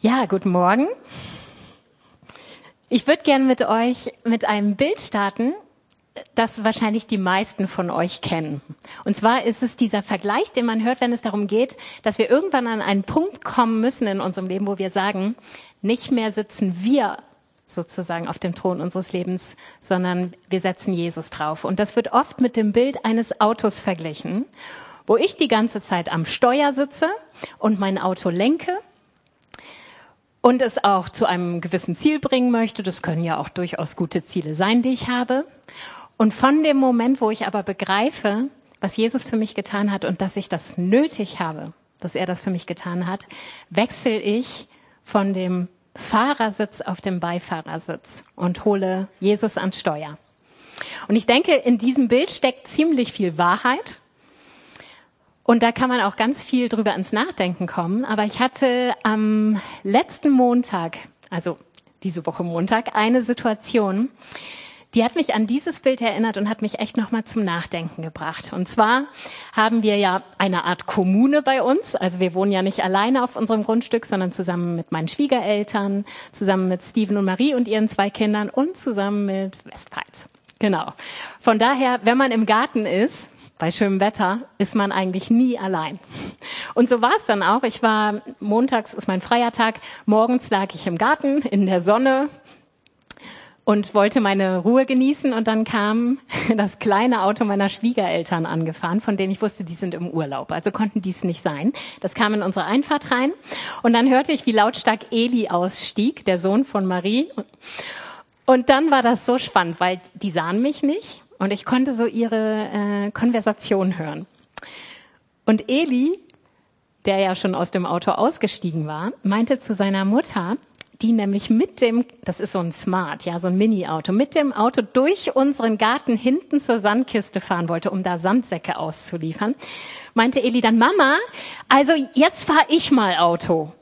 Ja, guten Morgen. Ich würde gern mit euch mit einem Bild starten, das wahrscheinlich die meisten von euch kennen. Und zwar ist es dieser Vergleich, den man hört, wenn es darum geht, dass wir irgendwann an einen Punkt kommen müssen in unserem Leben, wo wir sagen, nicht mehr sitzen wir sozusagen auf dem Thron unseres Lebens, sondern wir setzen Jesus drauf. Und das wird oft mit dem Bild eines Autos verglichen, wo ich die ganze Zeit am Steuer sitze und mein Auto lenke und es auch zu einem gewissen Ziel bringen möchte. Das können ja auch durchaus gute Ziele sein, die ich habe. Und von dem Moment, wo ich aber begreife, was Jesus für mich getan hat und dass ich das nötig habe, dass er das für mich getan hat, wechsle ich von dem Fahrersitz auf den Beifahrersitz und hole Jesus ans Steuer. Und ich denke, in diesem Bild steckt ziemlich viel Wahrheit. Und da kann man auch ganz viel drüber ins Nachdenken kommen. Aber ich hatte am letzten Montag, also diese Woche Montag, eine Situation, die hat mich an dieses Bild erinnert und hat mich echt nochmal zum Nachdenken gebracht. Und zwar haben wir ja eine Art Kommune bei uns. Also wir wohnen ja nicht alleine auf unserem Grundstück, sondern zusammen mit meinen Schwiegereltern, zusammen mit Steven und Marie und ihren zwei Kindern und zusammen mit Westpfalz. Genau. Von daher, wenn man im Garten ist, bei schönem Wetter ist man eigentlich nie allein. Und so war es dann auch. Ich war montags ist mein freier Tag. Morgens lag ich im Garten in der Sonne und wollte meine Ruhe genießen und dann kam das kleine Auto meiner Schwiegereltern angefahren, von denen ich wusste, die sind im Urlaub, also konnten dies nicht sein. Das kam in unsere Einfahrt rein und dann hörte ich, wie lautstark Eli ausstieg, der Sohn von Marie. Und dann war das so spannend, weil die sahen mich nicht und ich konnte so ihre äh, Konversation hören. Und Eli, der ja schon aus dem Auto ausgestiegen war, meinte zu seiner Mutter, die nämlich mit dem, das ist so ein Smart, ja, so ein Mini-Auto, mit dem Auto durch unseren Garten hinten zur Sandkiste fahren wollte, um da Sandsäcke auszuliefern, meinte Eli dann, Mama, also jetzt fahr ich mal Auto.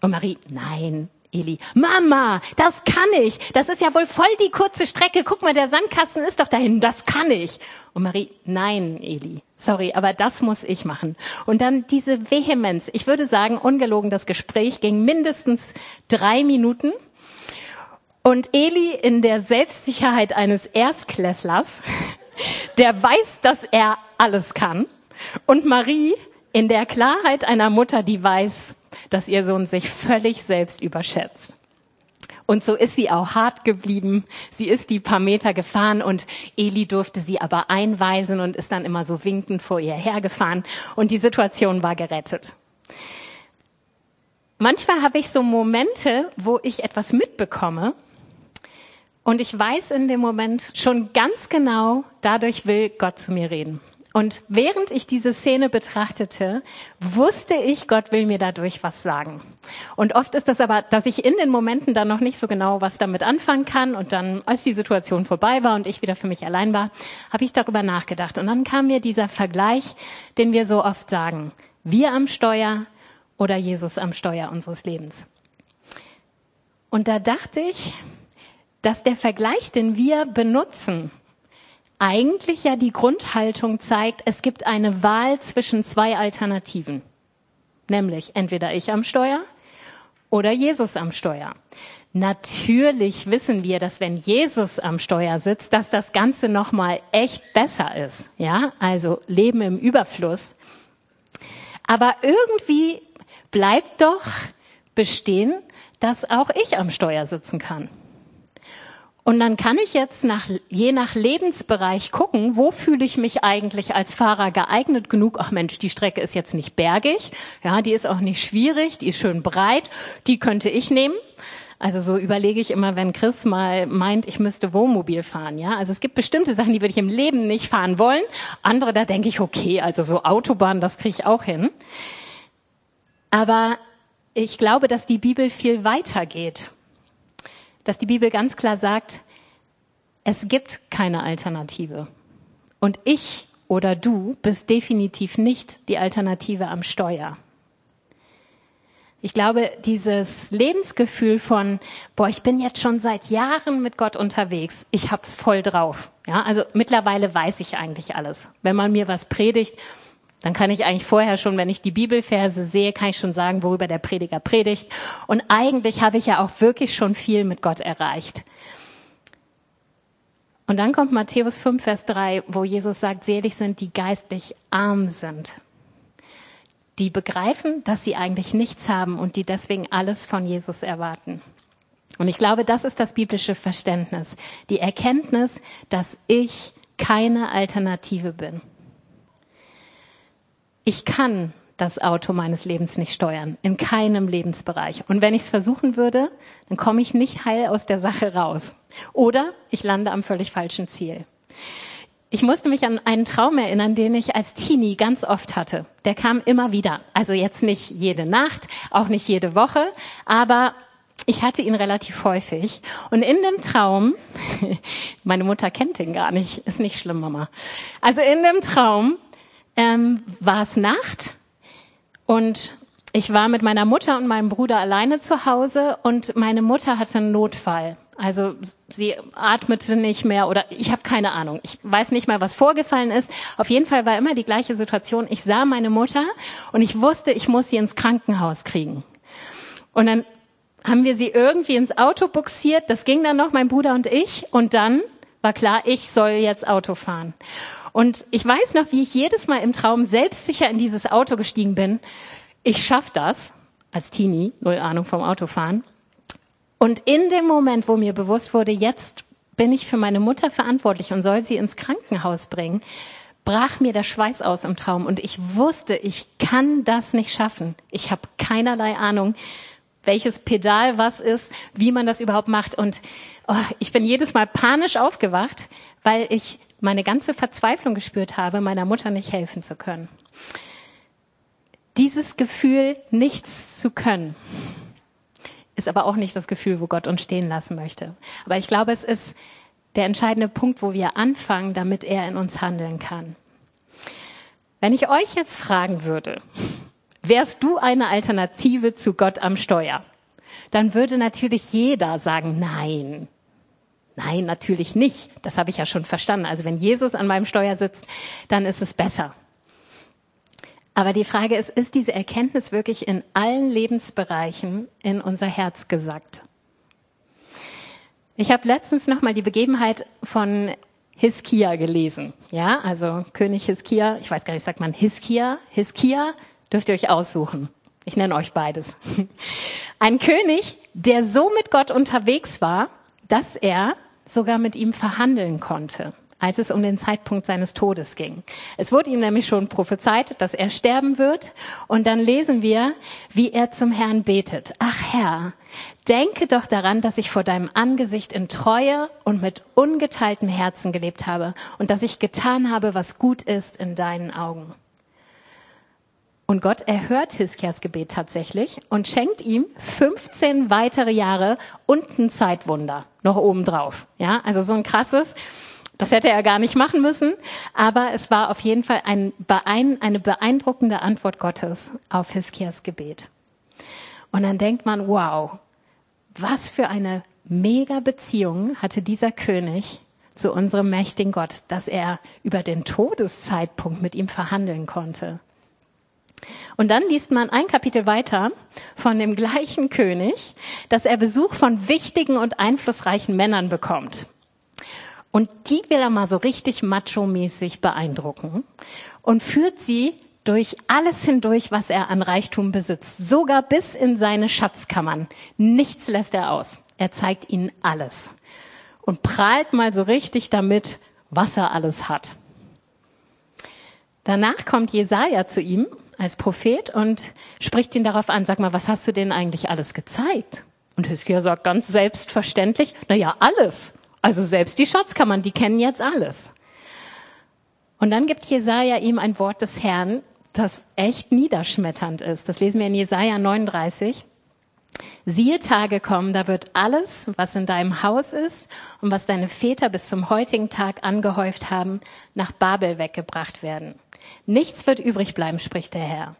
Und Marie, nein, Eli. Mama, das kann ich. Das ist ja wohl voll die kurze Strecke. Guck mal, der Sandkasten ist doch dahin. Das kann ich. Und Marie, nein, Eli. Sorry, aber das muss ich machen. Und dann diese Vehemenz. Ich würde sagen, ungelogen, das Gespräch ging mindestens drei Minuten. Und Eli in der Selbstsicherheit eines Erstklässlers, der weiß, dass er alles kann. Und Marie in der Klarheit einer Mutter, die weiß, dass ihr Sohn sich völlig selbst überschätzt. Und so ist sie auch hart geblieben. Sie ist die paar Meter gefahren und Eli durfte sie aber einweisen und ist dann immer so winkend vor ihr hergefahren und die Situation war gerettet. Manchmal habe ich so Momente, wo ich etwas mitbekomme und ich weiß in dem Moment schon ganz genau, dadurch will Gott zu mir reden. Und während ich diese Szene betrachtete, wusste ich, Gott will mir dadurch was sagen. Und oft ist das aber, dass ich in den Momenten dann noch nicht so genau was damit anfangen kann. Und dann, als die Situation vorbei war und ich wieder für mich allein war, habe ich darüber nachgedacht. Und dann kam mir dieser Vergleich, den wir so oft sagen. Wir am Steuer oder Jesus am Steuer unseres Lebens. Und da dachte ich, dass der Vergleich, den wir benutzen, eigentlich ja die Grundhaltung zeigt, es gibt eine Wahl zwischen zwei Alternativen. Nämlich entweder ich am Steuer oder Jesus am Steuer. Natürlich wissen wir, dass wenn Jesus am Steuer sitzt, dass das Ganze nochmal echt besser ist. Ja, also Leben im Überfluss. Aber irgendwie bleibt doch bestehen, dass auch ich am Steuer sitzen kann. Und dann kann ich jetzt nach, je nach Lebensbereich gucken, wo fühle ich mich eigentlich als Fahrer geeignet genug? Ach Mensch, die Strecke ist jetzt nicht bergig, ja, die ist auch nicht schwierig, die ist schön breit, die könnte ich nehmen. Also so überlege ich immer, wenn Chris mal meint, ich müsste Wohnmobil fahren, ja. Also es gibt bestimmte Sachen, die würde ich im Leben nicht fahren wollen. Andere, da denke ich, okay, also so Autobahn, das kriege ich auch hin. Aber ich glaube, dass die Bibel viel weiter geht dass die Bibel ganz klar sagt, es gibt keine Alternative. Und ich oder du bist definitiv nicht die Alternative am Steuer. Ich glaube, dieses Lebensgefühl von, boah, ich bin jetzt schon seit Jahren mit Gott unterwegs, ich hab's voll drauf. Ja, also mittlerweile weiß ich eigentlich alles. Wenn man mir was predigt, Dann kann ich eigentlich vorher schon, wenn ich die Bibelverse sehe, kann ich schon sagen, worüber der Prediger predigt. Und eigentlich habe ich ja auch wirklich schon viel mit Gott erreicht. Und dann kommt Matthäus 5, Vers 3, wo Jesus sagt, selig sind, die geistlich arm sind. Die begreifen, dass sie eigentlich nichts haben und die deswegen alles von Jesus erwarten. Und ich glaube, das ist das biblische Verständnis. Die Erkenntnis, dass ich keine Alternative bin. Ich kann das Auto meines Lebens nicht steuern, in keinem Lebensbereich. Und wenn ich es versuchen würde, dann komme ich nicht heil aus der Sache raus. Oder ich lande am völlig falschen Ziel. Ich musste mich an einen Traum erinnern, den ich als Teenie ganz oft hatte. Der kam immer wieder. Also jetzt nicht jede Nacht, auch nicht jede Woche, aber ich hatte ihn relativ häufig. Und in dem Traum, meine Mutter kennt ihn gar nicht, ist nicht schlimm, Mama. Also in dem Traum ähm, war es Nacht und ich war mit meiner Mutter und meinem Bruder alleine zu Hause und meine Mutter hatte einen Notfall. Also sie atmete nicht mehr oder ich habe keine Ahnung. Ich weiß nicht mal, was vorgefallen ist. Auf jeden Fall war immer die gleiche Situation. Ich sah meine Mutter und ich wusste, ich muss sie ins Krankenhaus kriegen. Und dann haben wir sie irgendwie ins Auto buxiert. Das ging dann noch, mein Bruder und ich. Und dann war klar, ich soll jetzt Auto fahren. Und ich weiß noch, wie ich jedes Mal im Traum selbstsicher in dieses Auto gestiegen bin. Ich schaff das als Teenie, null Ahnung vom Autofahren. Und in dem Moment, wo mir bewusst wurde, jetzt bin ich für meine Mutter verantwortlich und soll sie ins Krankenhaus bringen, brach mir der Schweiß aus im Traum und ich wusste, ich kann das nicht schaffen. Ich habe keinerlei Ahnung, welches Pedal was ist, wie man das überhaupt macht. Und oh, ich bin jedes Mal panisch aufgewacht, weil ich meine ganze Verzweiflung gespürt habe, meiner Mutter nicht helfen zu können. Dieses Gefühl, nichts zu können, ist aber auch nicht das Gefühl, wo Gott uns stehen lassen möchte. Aber ich glaube, es ist der entscheidende Punkt, wo wir anfangen, damit er in uns handeln kann. Wenn ich euch jetzt fragen würde, wärst du eine Alternative zu Gott am Steuer? Dann würde natürlich jeder sagen, nein, Nein, natürlich nicht. Das habe ich ja schon verstanden. Also wenn Jesus an meinem Steuer sitzt, dann ist es besser. Aber die Frage ist, ist diese Erkenntnis wirklich in allen Lebensbereichen in unser Herz gesackt? Ich habe letztens noch mal die Begebenheit von Hiskia gelesen. Ja, also König Hiskia, ich weiß gar nicht, sagt man Hiskia? Hiskia dürft ihr euch aussuchen. Ich nenne euch beides. Ein König, der so mit Gott unterwegs war, dass er sogar mit ihm verhandeln konnte, als es um den Zeitpunkt seines Todes ging. Es wurde ihm nämlich schon prophezeit, dass er sterben wird. Und dann lesen wir, wie er zum Herrn betet. Ach Herr, denke doch daran, dass ich vor deinem Angesicht in Treue und mit ungeteiltem Herzen gelebt habe und dass ich getan habe, was gut ist in deinen Augen. Und Gott erhört Hiskias Gebet tatsächlich und schenkt ihm 15 weitere Jahre und ein Zeitwunder noch obendrauf. Ja, also so ein krasses. Das hätte er gar nicht machen müssen, aber es war auf jeden Fall ein, eine beeindruckende Antwort Gottes auf Hiskias Gebet. Und dann denkt man, wow, was für eine mega Beziehung hatte dieser König zu unserem mächtigen Gott, dass er über den Todeszeitpunkt mit ihm verhandeln konnte. Und dann liest man ein Kapitel weiter von dem gleichen König, dass er Besuch von wichtigen und einflussreichen Männern bekommt. Und die will er mal so richtig macho-mäßig beeindrucken und führt sie durch alles hindurch, was er an Reichtum besitzt, sogar bis in seine Schatzkammern. Nichts lässt er aus. Er zeigt ihnen alles und prahlt mal so richtig damit, was er alles hat. Danach kommt Jesaja zu ihm als Prophet und spricht ihn darauf an, sag mal, was hast du denn eigentlich alles gezeigt? Und Hiskia sagt ganz selbstverständlich, na ja, alles. Also selbst die Schatzkammern, die kennen jetzt alles. Und dann gibt Jesaja ihm ein Wort des Herrn, das echt niederschmetternd ist. Das lesen wir in Jesaja 39. Siehe Tage kommen, da wird alles, was in deinem Haus ist und was deine Väter bis zum heutigen Tag angehäuft haben, nach Babel weggebracht werden. Nichts wird übrig bleiben, spricht der Herr.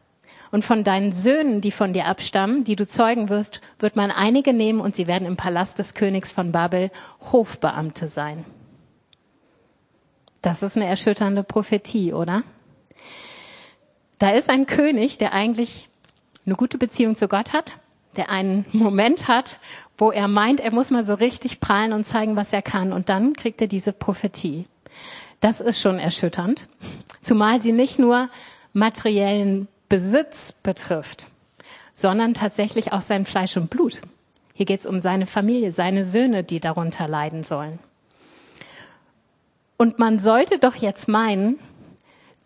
Und von deinen Söhnen, die von dir abstammen, die du zeugen wirst, wird man einige nehmen und sie werden im Palast des Königs von Babel Hofbeamte sein. Das ist eine erschütternde Prophetie, oder? Da ist ein König, der eigentlich eine gute Beziehung zu Gott hat, der einen Moment hat, wo er meint, er muss mal so richtig prallen und zeigen, was er kann. Und dann kriegt er diese Prophetie. Das ist schon erschütternd. Zumal sie nicht nur materiellen Besitz betrifft, sondern tatsächlich auch sein Fleisch und Blut. Hier geht es um seine Familie, seine Söhne, die darunter leiden sollen. Und man sollte doch jetzt meinen,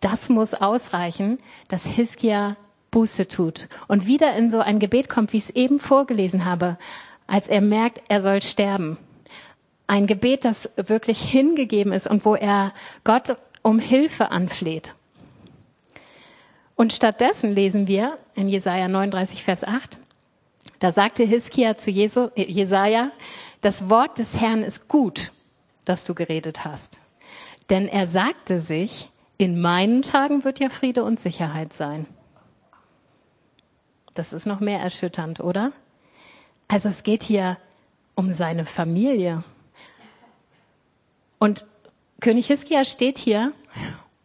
das muss ausreichen, dass Hiskia Buße tut und wieder in so ein Gebet kommt, wie ich es eben vorgelesen habe, als er merkt, er soll sterben. Ein Gebet, das wirklich hingegeben ist und wo er Gott um Hilfe anfleht. Und stattdessen lesen wir in Jesaja 39, Vers 8, da sagte Hiskia zu Jesu, Jesaja, das Wort des Herrn ist gut, dass du geredet hast. Denn er sagte sich, in meinen Tagen wird ja Friede und Sicherheit sein. Das ist noch mehr erschütternd, oder? Also es geht hier um seine Familie. Und König Hiskia steht hier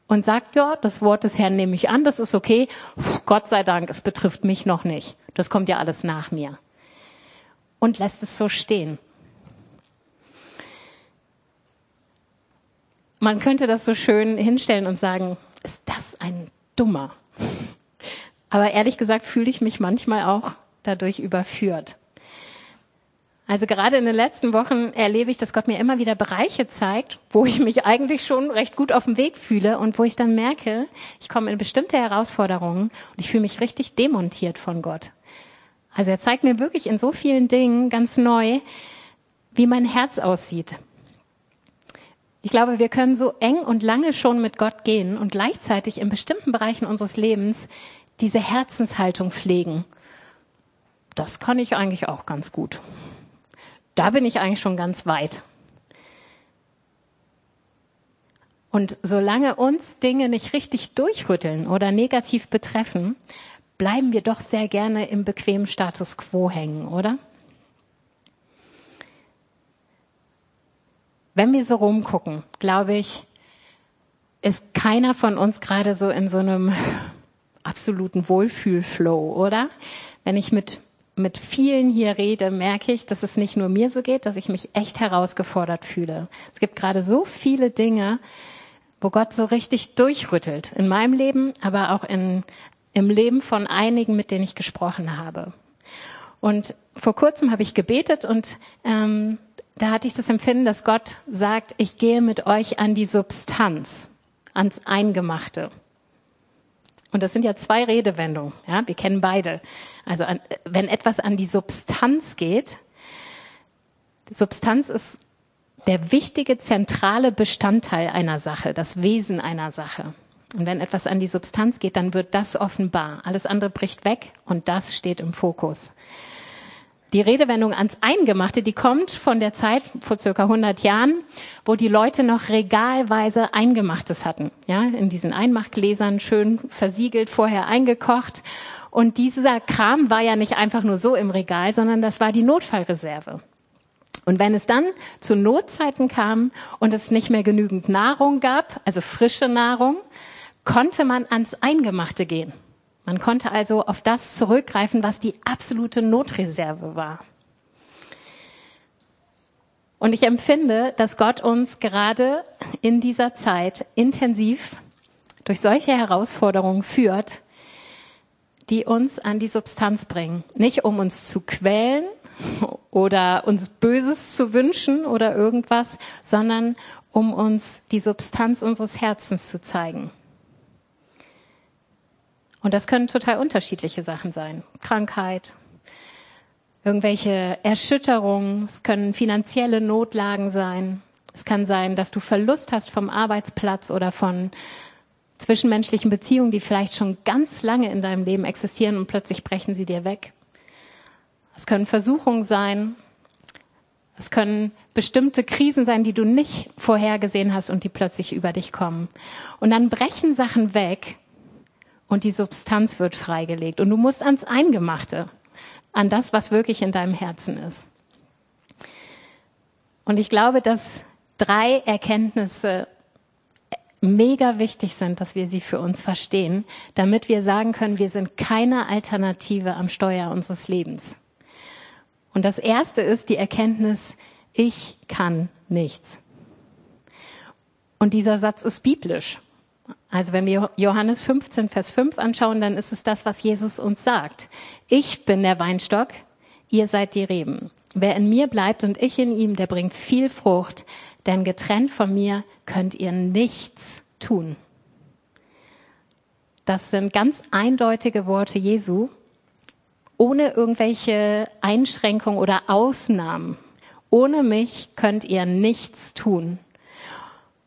und sagt, ja, das Wort des Herrn nehme ich an, das ist okay. Gott sei Dank, es betrifft mich noch nicht. Das kommt ja alles nach mir. Und lässt es so stehen. Man könnte das so schön hinstellen und sagen, ist das ein Dummer? Aber ehrlich gesagt fühle ich mich manchmal auch dadurch überführt. Also gerade in den letzten Wochen erlebe ich, dass Gott mir immer wieder Bereiche zeigt, wo ich mich eigentlich schon recht gut auf dem Weg fühle und wo ich dann merke, ich komme in bestimmte Herausforderungen und ich fühle mich richtig demontiert von Gott. Also er zeigt mir wirklich in so vielen Dingen ganz neu, wie mein Herz aussieht, ich glaube, wir können so eng und lange schon mit Gott gehen und gleichzeitig in bestimmten Bereichen unseres Lebens diese Herzenshaltung pflegen. Das kann ich eigentlich auch ganz gut. Da bin ich eigentlich schon ganz weit. Und solange uns Dinge nicht richtig durchrütteln oder negativ betreffen, bleiben wir doch sehr gerne im bequemen Status quo hängen, oder? wenn wir so rumgucken, glaube ich, ist keiner von uns gerade so in so einem absoluten Wohlfühlflow, oder? Wenn ich mit mit vielen hier rede, merke ich, dass es nicht nur mir so geht, dass ich mich echt herausgefordert fühle. Es gibt gerade so viele Dinge, wo Gott so richtig durchrüttelt. In meinem Leben, aber auch in, im Leben von einigen, mit denen ich gesprochen habe. Und vor kurzem habe ich gebetet und ähm, da hatte ich das Empfinden, dass Gott sagt, ich gehe mit euch an die Substanz, ans Eingemachte. Und das sind ja zwei Redewendungen, ja, wir kennen beide. Also an, wenn etwas an die Substanz geht, Substanz ist der wichtige zentrale Bestandteil einer Sache, das Wesen einer Sache. Und wenn etwas an die Substanz geht, dann wird das offenbar. Alles andere bricht weg und das steht im Fokus. Die Redewendung ans Eingemachte, die kommt von der Zeit vor circa 100 Jahren, wo die Leute noch regalweise Eingemachtes hatten. Ja, in diesen Einmachgläsern schön versiegelt, vorher eingekocht. Und dieser Kram war ja nicht einfach nur so im Regal, sondern das war die Notfallreserve. Und wenn es dann zu Notzeiten kam und es nicht mehr genügend Nahrung gab, also frische Nahrung, konnte man ans Eingemachte gehen. Man konnte also auf das zurückgreifen, was die absolute Notreserve war. Und ich empfinde, dass Gott uns gerade in dieser Zeit intensiv durch solche Herausforderungen führt, die uns an die Substanz bringen. Nicht um uns zu quälen oder uns Böses zu wünschen oder irgendwas, sondern um uns die Substanz unseres Herzens zu zeigen. Und das können total unterschiedliche Sachen sein. Krankheit, irgendwelche Erschütterungen, es können finanzielle Notlagen sein. Es kann sein, dass du Verlust hast vom Arbeitsplatz oder von zwischenmenschlichen Beziehungen, die vielleicht schon ganz lange in deinem Leben existieren und plötzlich brechen sie dir weg. Es können Versuchungen sein. Es können bestimmte Krisen sein, die du nicht vorhergesehen hast und die plötzlich über dich kommen. Und dann brechen Sachen weg, und die Substanz wird freigelegt. Und du musst ans Eingemachte, an das, was wirklich in deinem Herzen ist. Und ich glaube, dass drei Erkenntnisse mega wichtig sind, dass wir sie für uns verstehen, damit wir sagen können, wir sind keine Alternative am Steuer unseres Lebens. Und das erste ist die Erkenntnis, ich kann nichts. Und dieser Satz ist biblisch. Also wenn wir Johannes 15, Vers 5 anschauen, dann ist es das, was Jesus uns sagt. Ich bin der Weinstock, ihr seid die Reben. Wer in mir bleibt und ich in ihm, der bringt viel Frucht, denn getrennt von mir könnt ihr nichts tun. Das sind ganz eindeutige Worte Jesu, ohne irgendwelche Einschränkungen oder Ausnahmen. Ohne mich könnt ihr nichts tun.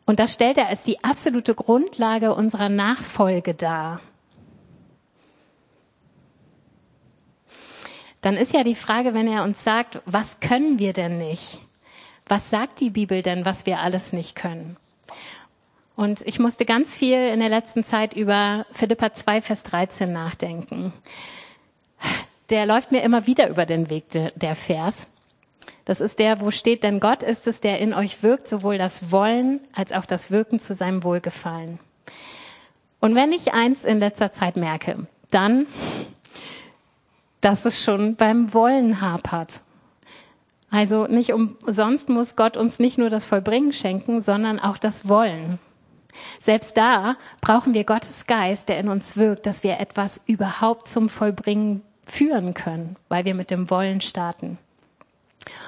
Und das stellt er als die absolute Grundlage unserer Nachfolge dar. Dann ist ja die Frage, wenn er uns sagt, was können wir denn nicht? Was sagt die Bibel denn, was wir alles nicht können? Und ich musste ganz viel in der letzten Zeit über Philippa 2, Vers 13 nachdenken. Der läuft mir immer wieder über den Weg, der Vers. Das ist der, wo steht, denn Gott ist es, der in euch wirkt, sowohl das Wollen als auch das Wirken zu seinem Wohlgefallen. Und wenn ich eins in letzter Zeit merke, dann, dass es schon beim Wollen hapert. Also nicht umsonst muss Gott uns nicht nur das Vollbringen schenken, sondern auch das Wollen. Selbst da brauchen wir Gottes Geist, der in uns wirkt, dass wir etwas überhaupt zum Vollbringen führen können, weil wir mit dem Wollen starten.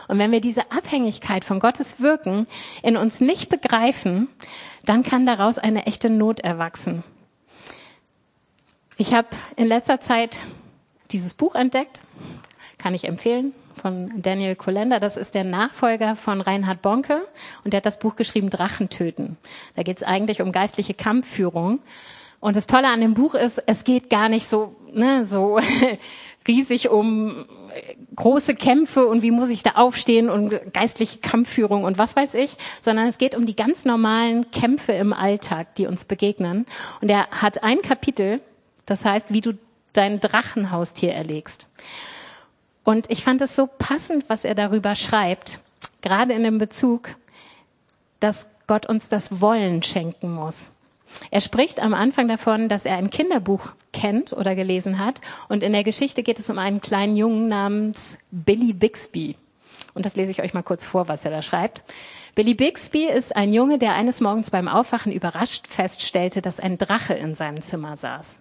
Und wenn wir diese Abhängigkeit von Gottes Wirken in uns nicht begreifen, dann kann daraus eine echte Not erwachsen. Ich habe in letzter Zeit dieses Buch entdeckt, kann ich empfehlen, von Daniel Kolender. Das ist der Nachfolger von Reinhard Bonke und der hat das Buch geschrieben Drachen töten. Da geht es eigentlich um geistliche Kampfführung. Und das Tolle an dem Buch ist, es geht gar nicht so, ne, so riesig um große Kämpfe und wie muss ich da aufstehen und geistliche Kampfführung und was weiß ich, sondern es geht um die ganz normalen Kämpfe im Alltag, die uns begegnen. Und er hat ein Kapitel, das heißt, wie du dein Drachenhaustier erlegst. Und ich fand es so passend, was er darüber schreibt, gerade in dem Bezug, dass Gott uns das Wollen schenken muss. Er spricht am Anfang davon, dass er ein Kinderbuch kennt oder gelesen hat. Und in der Geschichte geht es um einen kleinen Jungen namens Billy Bixby. Und das lese ich euch mal kurz vor, was er da schreibt. Billy Bixby ist ein Junge, der eines Morgens beim Aufwachen überrascht feststellte, dass ein Drache in seinem Zimmer saß.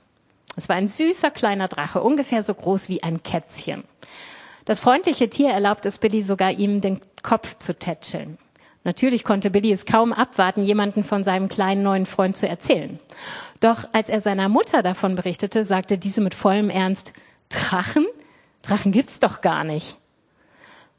Es war ein süßer kleiner Drache, ungefähr so groß wie ein Kätzchen. Das freundliche Tier erlaubt es Billy sogar, ihm den Kopf zu tätscheln. Natürlich konnte Billy es kaum abwarten, jemanden von seinem kleinen neuen Freund zu erzählen. Doch als er seiner Mutter davon berichtete, sagte diese mit vollem Ernst, Drachen? Drachen gibt's doch gar nicht.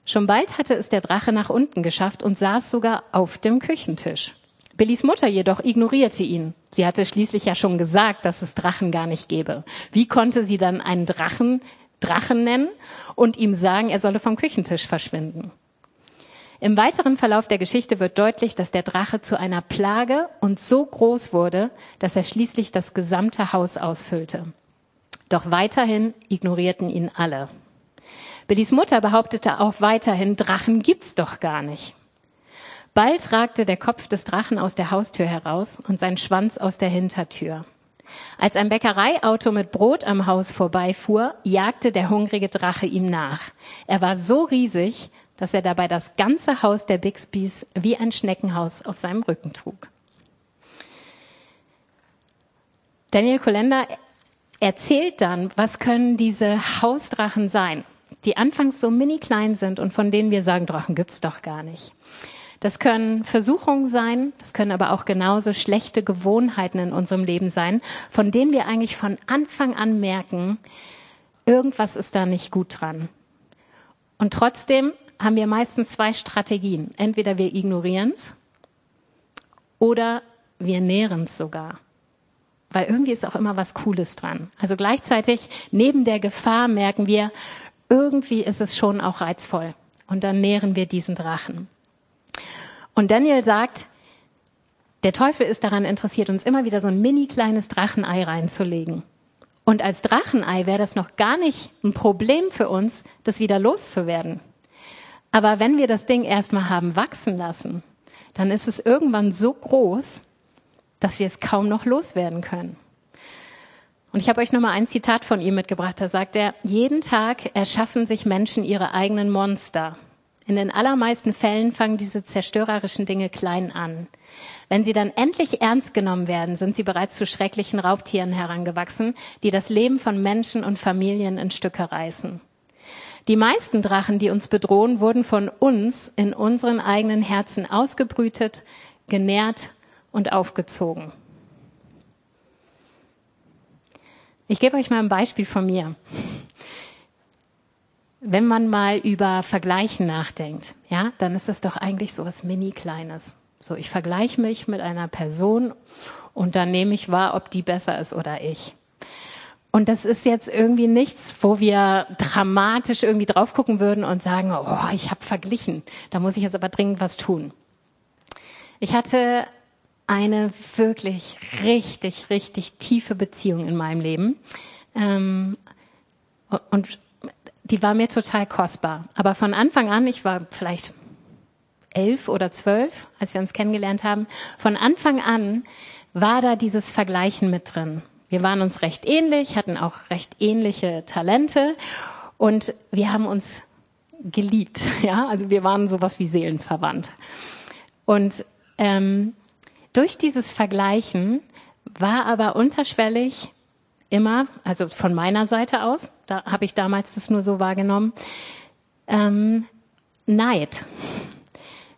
Schon bald hatte es der Drache nach unten geschafft und saß sogar auf dem Küchentisch. Billys Mutter jedoch ignorierte ihn. Sie hatte schließlich ja schon gesagt, dass es Drachen gar nicht gäbe. Wie konnte sie dann einen Drachen Drachen nennen und ihm sagen, er solle vom Küchentisch verschwinden? Im weiteren Verlauf der Geschichte wird deutlich, dass der Drache zu einer Plage und so groß wurde, dass er schließlich das gesamte Haus ausfüllte. Doch weiterhin ignorierten ihn alle. Billys Mutter behauptete auch weiterhin, Drachen gibt's doch gar nicht. Bald ragte der Kopf des Drachen aus der Haustür heraus und sein Schwanz aus der Hintertür. Als ein Bäckereiauto mit Brot am Haus vorbeifuhr, jagte der hungrige Drache ihm nach. Er war so riesig, dass er dabei das ganze Haus der Bixbys wie ein Schneckenhaus auf seinem Rücken trug. Daniel Kolender erzählt dann, was können diese Hausdrachen sein, die anfangs so mini klein sind und von denen wir sagen, Drachen gibt's doch gar nicht. Das können Versuchungen sein, das können aber auch genauso schlechte Gewohnheiten in unserem Leben sein, von denen wir eigentlich von Anfang an merken, irgendwas ist da nicht gut dran. Und trotzdem haben wir meistens zwei Strategien. Entweder wir ignorieren es oder wir nähren es sogar. Weil irgendwie ist auch immer was Cooles dran. Also gleichzeitig neben der Gefahr merken wir, irgendwie ist es schon auch reizvoll. Und dann nähren wir diesen Drachen. Und Daniel sagt, der Teufel ist daran interessiert, uns immer wieder so ein mini kleines Drachenei reinzulegen. Und als Drachenei wäre das noch gar nicht ein Problem für uns, das wieder loszuwerden. Aber wenn wir das Ding erstmal haben wachsen lassen, dann ist es irgendwann so groß, dass wir es kaum noch loswerden können. Und ich habe euch nochmal ein Zitat von ihm mitgebracht. Da sagt er, jeden Tag erschaffen sich Menschen ihre eigenen Monster. In den allermeisten Fällen fangen diese zerstörerischen Dinge klein an. Wenn sie dann endlich ernst genommen werden, sind sie bereits zu schrecklichen Raubtieren herangewachsen, die das Leben von Menschen und Familien in Stücke reißen. Die meisten Drachen, die uns bedrohen, wurden von uns in unseren eigenen Herzen ausgebrütet, genährt und aufgezogen. Ich gebe euch mal ein Beispiel von mir. Wenn man mal über Vergleichen nachdenkt, ja, dann ist das doch eigentlich so was mini kleines. So, ich vergleiche mich mit einer Person und dann nehme ich wahr, ob die besser ist oder ich. Und das ist jetzt irgendwie nichts, wo wir dramatisch irgendwie drauf gucken würden und sagen, oh, ich habe verglichen. Da muss ich jetzt aber dringend was tun. Ich hatte eine wirklich richtig, richtig tiefe Beziehung in meinem Leben. Ähm, und die war mir total kostbar. Aber von Anfang an, ich war vielleicht elf oder zwölf, als wir uns kennengelernt haben, von Anfang an war da dieses Vergleichen mit drin. Wir waren uns recht ähnlich, hatten auch recht ähnliche Talente und wir haben uns geliebt. Ja, also wir waren sowas wie Seelenverwandt. Und ähm, durch dieses Vergleichen war aber unterschwellig immer, also von meiner Seite aus, da habe ich damals das nur so wahrgenommen, ähm, Neid.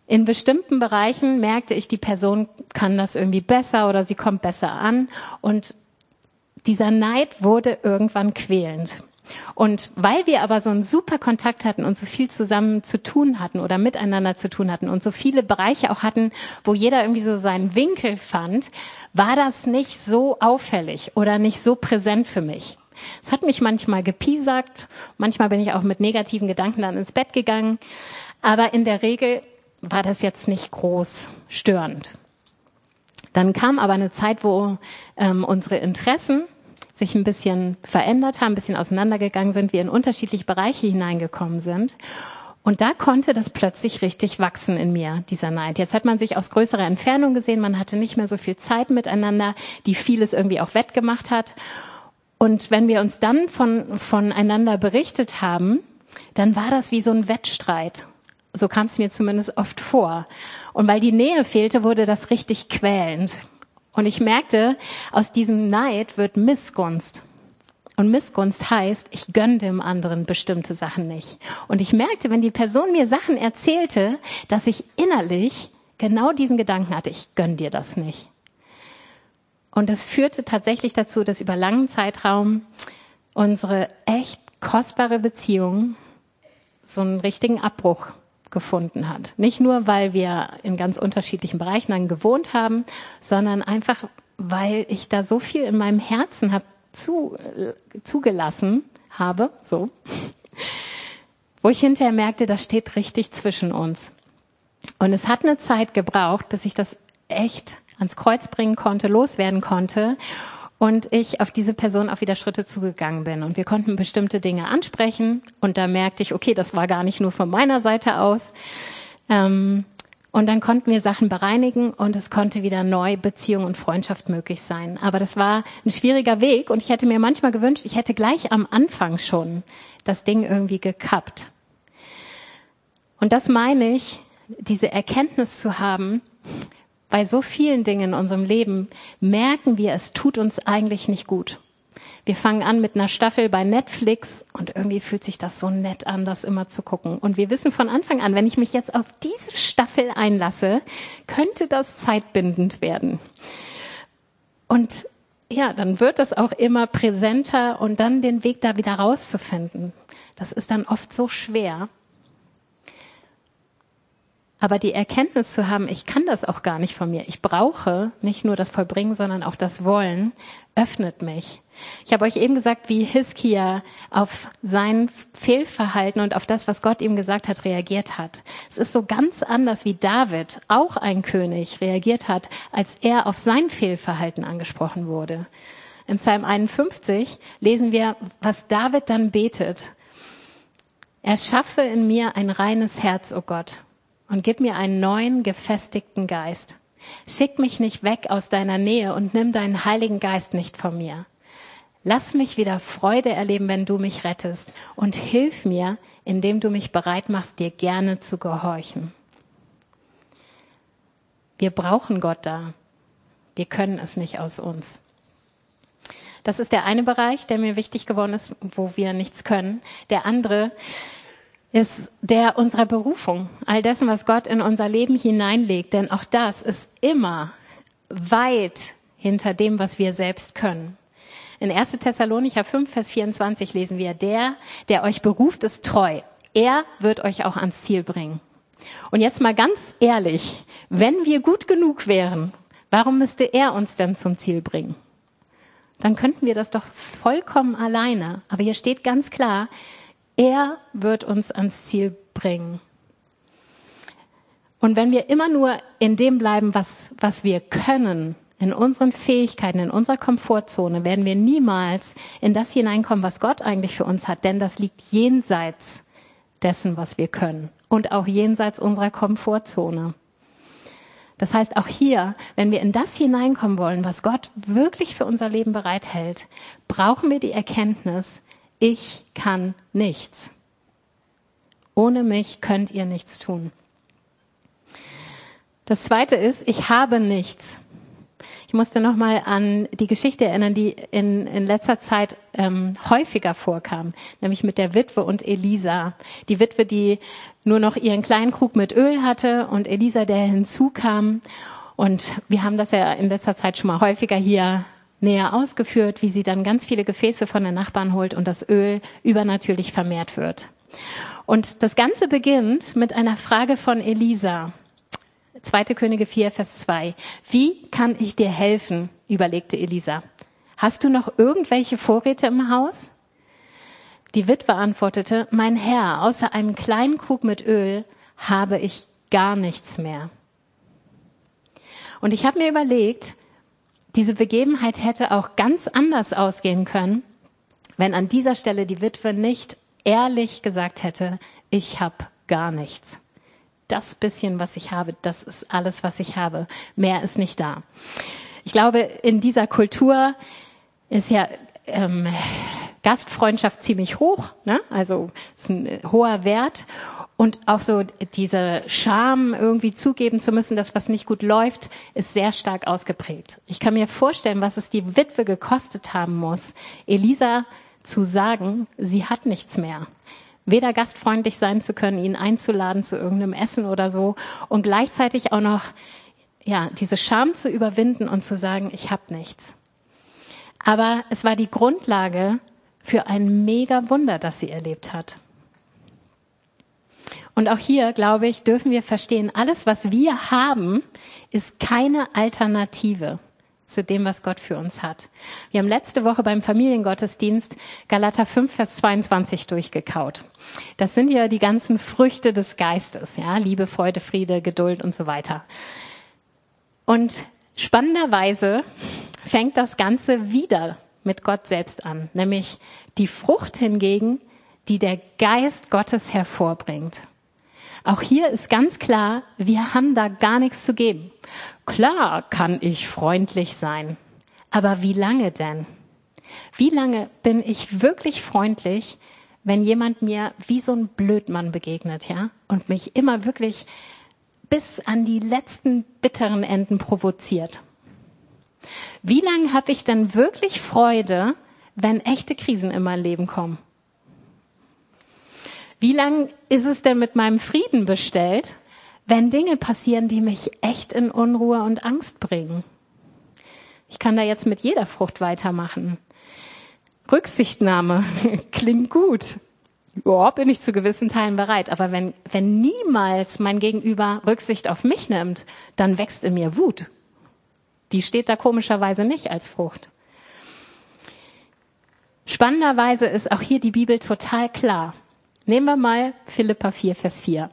In bestimmten Bereichen merkte ich, die Person kann das irgendwie besser oder sie kommt besser an und dieser Neid wurde irgendwann quälend. Und weil wir aber so einen super Kontakt hatten und so viel zusammen zu tun hatten oder miteinander zu tun hatten und so viele Bereiche auch hatten, wo jeder irgendwie so seinen Winkel fand, war das nicht so auffällig oder nicht so präsent für mich. Es hat mich manchmal gepiesackt, manchmal bin ich auch mit negativen Gedanken dann ins Bett gegangen, aber in der Regel war das jetzt nicht groß störend. Dann kam aber eine Zeit, wo ähm, unsere Interessen sich ein bisschen verändert haben, ein bisschen auseinandergegangen sind, wir in unterschiedliche Bereiche hineingekommen sind. Und da konnte das plötzlich richtig wachsen in mir, dieser Neid. Jetzt hat man sich aus größerer Entfernung gesehen, man hatte nicht mehr so viel Zeit miteinander, die vieles irgendwie auch wettgemacht hat. Und wenn wir uns dann von, voneinander berichtet haben, dann war das wie so ein Wettstreit. So kam es mir zumindest oft vor. Und weil die Nähe fehlte, wurde das richtig quälend. Und ich merkte, aus diesem Neid wird Missgunst. Und Missgunst heißt, ich gönne dem anderen bestimmte Sachen nicht. Und ich merkte, wenn die Person mir Sachen erzählte, dass ich innerlich genau diesen Gedanken hatte, ich gönne dir das nicht. Und das führte tatsächlich dazu, dass über langen Zeitraum unsere echt kostbare Beziehung so einen richtigen Abbruch gefunden hat. Nicht nur, weil wir in ganz unterschiedlichen Bereichen dann gewohnt haben, sondern einfach, weil ich da so viel in meinem Herzen hab zu, äh, zugelassen habe, so, wo ich hinterher merkte, das steht richtig zwischen uns. Und es hat eine Zeit gebraucht, bis ich das echt ans Kreuz bringen konnte, loswerden konnte und ich auf diese Person auch wieder Schritte zugegangen bin. Und wir konnten bestimmte Dinge ansprechen und da merkte ich, okay, das war gar nicht nur von meiner Seite aus. Ähm, und dann konnten wir Sachen bereinigen und es konnte wieder neu Beziehung und Freundschaft möglich sein. Aber das war ein schwieriger Weg und ich hätte mir manchmal gewünscht, ich hätte gleich am Anfang schon das Ding irgendwie gekappt. Und das meine ich, diese Erkenntnis zu haben, bei so vielen Dingen in unserem Leben merken wir, es tut uns eigentlich nicht gut. Wir fangen an mit einer Staffel bei Netflix und irgendwie fühlt sich das so nett an, das immer zu gucken. Und wir wissen von Anfang an, wenn ich mich jetzt auf diese Staffel einlasse, könnte das zeitbindend werden. Und ja, dann wird das auch immer präsenter und dann den Weg da wieder rauszufinden. Das ist dann oft so schwer. Aber die Erkenntnis zu haben, ich kann das auch gar nicht von mir. Ich brauche nicht nur das Vollbringen, sondern auch das Wollen, öffnet mich. Ich habe euch eben gesagt, wie Hiskia auf sein Fehlverhalten und auf das, was Gott ihm gesagt hat, reagiert hat. Es ist so ganz anders, wie David, auch ein König, reagiert hat, als er auf sein Fehlverhalten angesprochen wurde. Im Psalm 51 lesen wir, was David dann betet. Er schaffe in mir ein reines Herz, o oh Gott, und gib mir einen neuen, gefestigten Geist. Schick mich nicht weg aus deiner Nähe und nimm deinen Heiligen Geist nicht von mir. Lass mich wieder Freude erleben, wenn du mich rettest und hilf mir, indem du mich bereit machst, dir gerne zu gehorchen. Wir brauchen Gott da. Wir können es nicht aus uns. Das ist der eine Bereich, der mir wichtig geworden ist, wo wir nichts können. Der andere ist der unserer Berufung, all dessen, was Gott in unser Leben hineinlegt. Denn auch das ist immer weit hinter dem, was wir selbst können. In 1. Thessalonicher 5, Vers 24 lesen wir, der, der euch beruft, ist treu. Er wird euch auch ans Ziel bringen. Und jetzt mal ganz ehrlich, wenn wir gut genug wären, warum müsste er uns denn zum Ziel bringen? Dann könnten wir das doch vollkommen alleine. Aber hier steht ganz klar, er wird uns ans Ziel bringen. Und wenn wir immer nur in dem bleiben, was, was wir können, in unseren Fähigkeiten, in unserer Komfortzone werden wir niemals in das hineinkommen, was Gott eigentlich für uns hat, denn das liegt jenseits dessen, was wir können und auch jenseits unserer Komfortzone. Das heißt, auch hier, wenn wir in das hineinkommen wollen, was Gott wirklich für unser Leben bereithält, brauchen wir die Erkenntnis, ich kann nichts. Ohne mich könnt ihr nichts tun. Das zweite ist, ich habe nichts. Ich musste noch mal an die Geschichte erinnern, die in, in letzter Zeit ähm, häufiger vorkam, nämlich mit der Witwe und Elisa. Die Witwe, die nur noch ihren kleinen Krug mit Öl hatte und Elisa, der hinzukam. Und wir haben das ja in letzter Zeit schon mal häufiger hier näher ausgeführt, wie sie dann ganz viele Gefäße von den Nachbarn holt und das Öl übernatürlich vermehrt wird. Und das Ganze beginnt mit einer Frage von Elisa. 2. Könige 4, Vers 2. Wie kann ich dir helfen? überlegte Elisa. Hast du noch irgendwelche Vorräte im Haus? Die Witwe antwortete, mein Herr, außer einem kleinen Krug mit Öl habe ich gar nichts mehr. Und ich habe mir überlegt, diese Begebenheit hätte auch ganz anders ausgehen können, wenn an dieser Stelle die Witwe nicht ehrlich gesagt hätte, ich habe gar nichts das bisschen, was ich habe, das ist alles, was ich habe. Mehr ist nicht da. Ich glaube, in dieser Kultur ist ja ähm, Gastfreundschaft ziemlich hoch, ne? also ist ein hoher Wert und auch so diese Scham irgendwie zugeben zu müssen, dass was nicht gut läuft, ist sehr stark ausgeprägt. Ich kann mir vorstellen, was es die Witwe gekostet haben muss, Elisa zu sagen, sie hat nichts mehr weder gastfreundlich sein zu können, ihn einzuladen zu irgendeinem Essen oder so und gleichzeitig auch noch ja, diese Scham zu überwinden und zu sagen, ich habe nichts. Aber es war die Grundlage für ein mega Wunder, das sie erlebt hat. Und auch hier, glaube ich, dürfen wir verstehen, alles, was wir haben, ist keine Alternative zu dem, was Gott für uns hat. Wir haben letzte Woche beim Familiengottesdienst Galater 5, Vers 22 durchgekaut. Das sind ja die ganzen Früchte des Geistes, ja, Liebe, Freude, Friede, Geduld und so weiter. Und spannenderweise fängt das Ganze wieder mit Gott selbst an, nämlich die Frucht hingegen, die der Geist Gottes hervorbringt. Auch hier ist ganz klar, wir haben da gar nichts zu geben. Klar kann ich freundlich sein, aber wie lange denn? Wie lange bin ich wirklich freundlich, wenn jemand mir wie so ein Blödmann begegnet, ja, und mich immer wirklich bis an die letzten bitteren Enden provoziert? Wie lange habe ich denn wirklich Freude, wenn echte Krisen in mein Leben kommen? Wie lang ist es denn mit meinem Frieden bestellt, wenn Dinge passieren, die mich echt in Unruhe und Angst bringen? Ich kann da jetzt mit jeder Frucht weitermachen. Rücksichtnahme klingt gut. Ja, bin ich zu gewissen Teilen bereit. Aber wenn, wenn niemals mein Gegenüber Rücksicht auf mich nimmt, dann wächst in mir Wut. Die steht da komischerweise nicht als Frucht. Spannenderweise ist auch hier die Bibel total klar. Nehmen wir mal Philippa 4, Vers 4.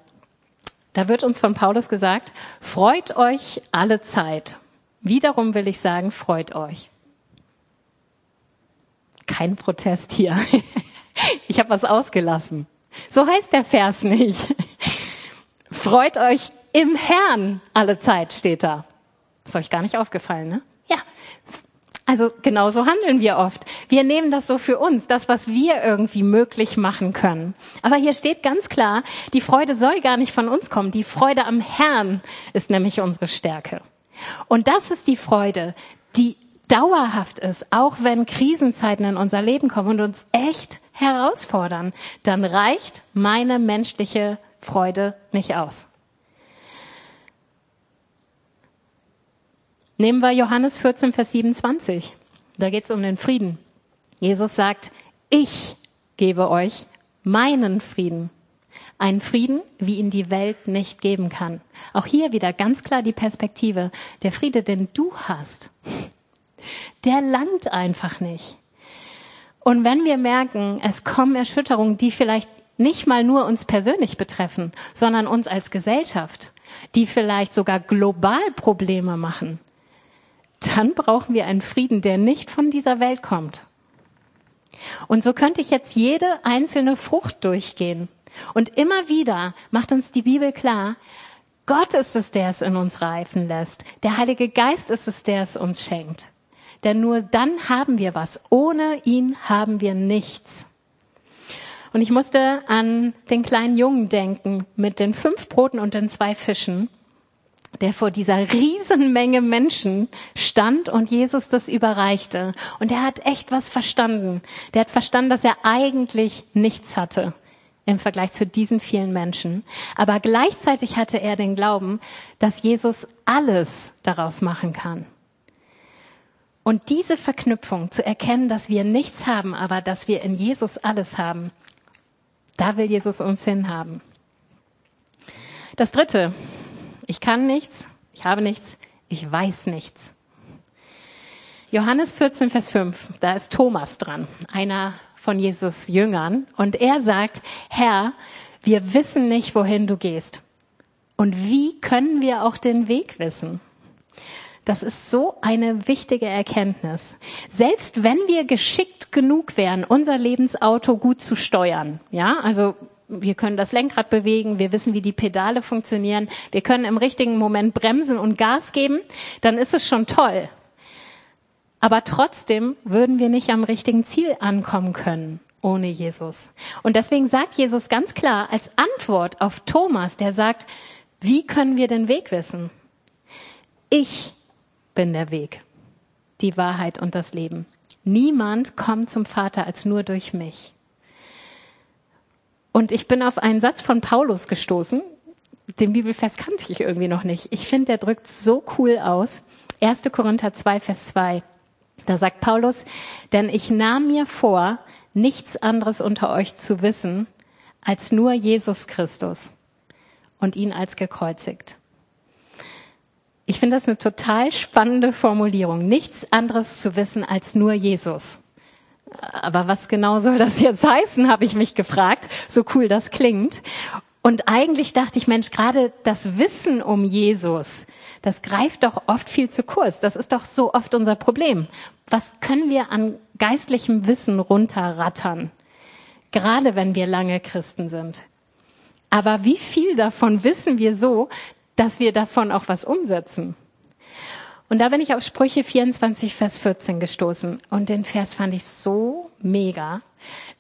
Da wird uns von Paulus gesagt, freut euch alle Zeit. Wiederum will ich sagen, freut euch. Kein Protest hier. Ich habe was ausgelassen. So heißt der Vers nicht. Freut euch im Herrn alle Zeit, steht da. Ist euch gar nicht aufgefallen, ne? Ja. Also genauso handeln wir oft. Wir nehmen das so für uns, das, was wir irgendwie möglich machen können. Aber hier steht ganz klar, die Freude soll gar nicht von uns kommen. Die Freude am Herrn ist nämlich unsere Stärke. Und das ist die Freude, die dauerhaft ist, auch wenn Krisenzeiten in unser Leben kommen und uns echt herausfordern, dann reicht meine menschliche Freude nicht aus. Nehmen wir Johannes 14, Vers 27. Da geht es um den Frieden. Jesus sagt, ich gebe euch meinen Frieden. Einen Frieden, wie ihn die Welt nicht geben kann. Auch hier wieder ganz klar die Perspektive. Der Friede, den du hast, der langt einfach nicht. Und wenn wir merken, es kommen Erschütterungen, die vielleicht nicht mal nur uns persönlich betreffen, sondern uns als Gesellschaft, die vielleicht sogar global Probleme machen, dann brauchen wir einen Frieden, der nicht von dieser Welt kommt. Und so könnte ich jetzt jede einzelne Frucht durchgehen. Und immer wieder macht uns die Bibel klar, Gott ist es, der es in uns reifen lässt. Der Heilige Geist ist es, der es uns schenkt. Denn nur dann haben wir was. Ohne ihn haben wir nichts. Und ich musste an den kleinen Jungen denken mit den fünf Broten und den zwei Fischen, der vor dieser Riesenmenge Menschen stand und Jesus das überreichte. Und er hat echt was verstanden. Der hat verstanden, dass er eigentlich nichts hatte im Vergleich zu diesen vielen Menschen. Aber gleichzeitig hatte er den Glauben, dass Jesus alles daraus machen kann. Und diese Verknüpfung zu erkennen, dass wir nichts haben, aber dass wir in Jesus alles haben, da will Jesus uns hinhaben. Das dritte. Ich kann nichts. Ich habe nichts. Ich weiß nichts. Johannes 14, Vers 5. Da ist Thomas dran. Einer von Jesus Jüngern. Und er sagt, Herr, wir wissen nicht, wohin du gehst. Und wie können wir auch den Weg wissen? Das ist so eine wichtige Erkenntnis. Selbst wenn wir geschickt genug wären, unser Lebensauto gut zu steuern, ja, also wir können das Lenkrad bewegen, wir wissen, wie die Pedale funktionieren, wir können im richtigen Moment bremsen und Gas geben, dann ist es schon toll. Aber trotzdem würden wir nicht am richtigen Ziel ankommen können ohne Jesus. Und deswegen sagt Jesus ganz klar als Antwort auf Thomas, der sagt, wie können wir den Weg wissen? Ich bin der Weg, die Wahrheit und das Leben. Niemand kommt zum Vater als nur durch mich. Und ich bin auf einen Satz von Paulus gestoßen. Den Bibelvers kannte ich irgendwie noch nicht. Ich finde, der drückt so cool aus. 1. Korinther 2, Vers 2. Da sagt Paulus, denn ich nahm mir vor, nichts anderes unter euch zu wissen, als nur Jesus Christus und ihn als gekreuzigt. Ich finde das eine total spannende Formulierung. Nichts anderes zu wissen als nur Jesus. Aber was genau soll das jetzt heißen, habe ich mich gefragt. So cool das klingt. Und eigentlich dachte ich, Mensch, gerade das Wissen um Jesus, das greift doch oft viel zu kurz. Das ist doch so oft unser Problem. Was können wir an geistlichem Wissen runterrattern? Gerade wenn wir lange Christen sind. Aber wie viel davon wissen wir so, dass wir davon auch was umsetzen. Und da bin ich auf Sprüche 24, Vers 14 gestoßen. Und den Vers fand ich so mega.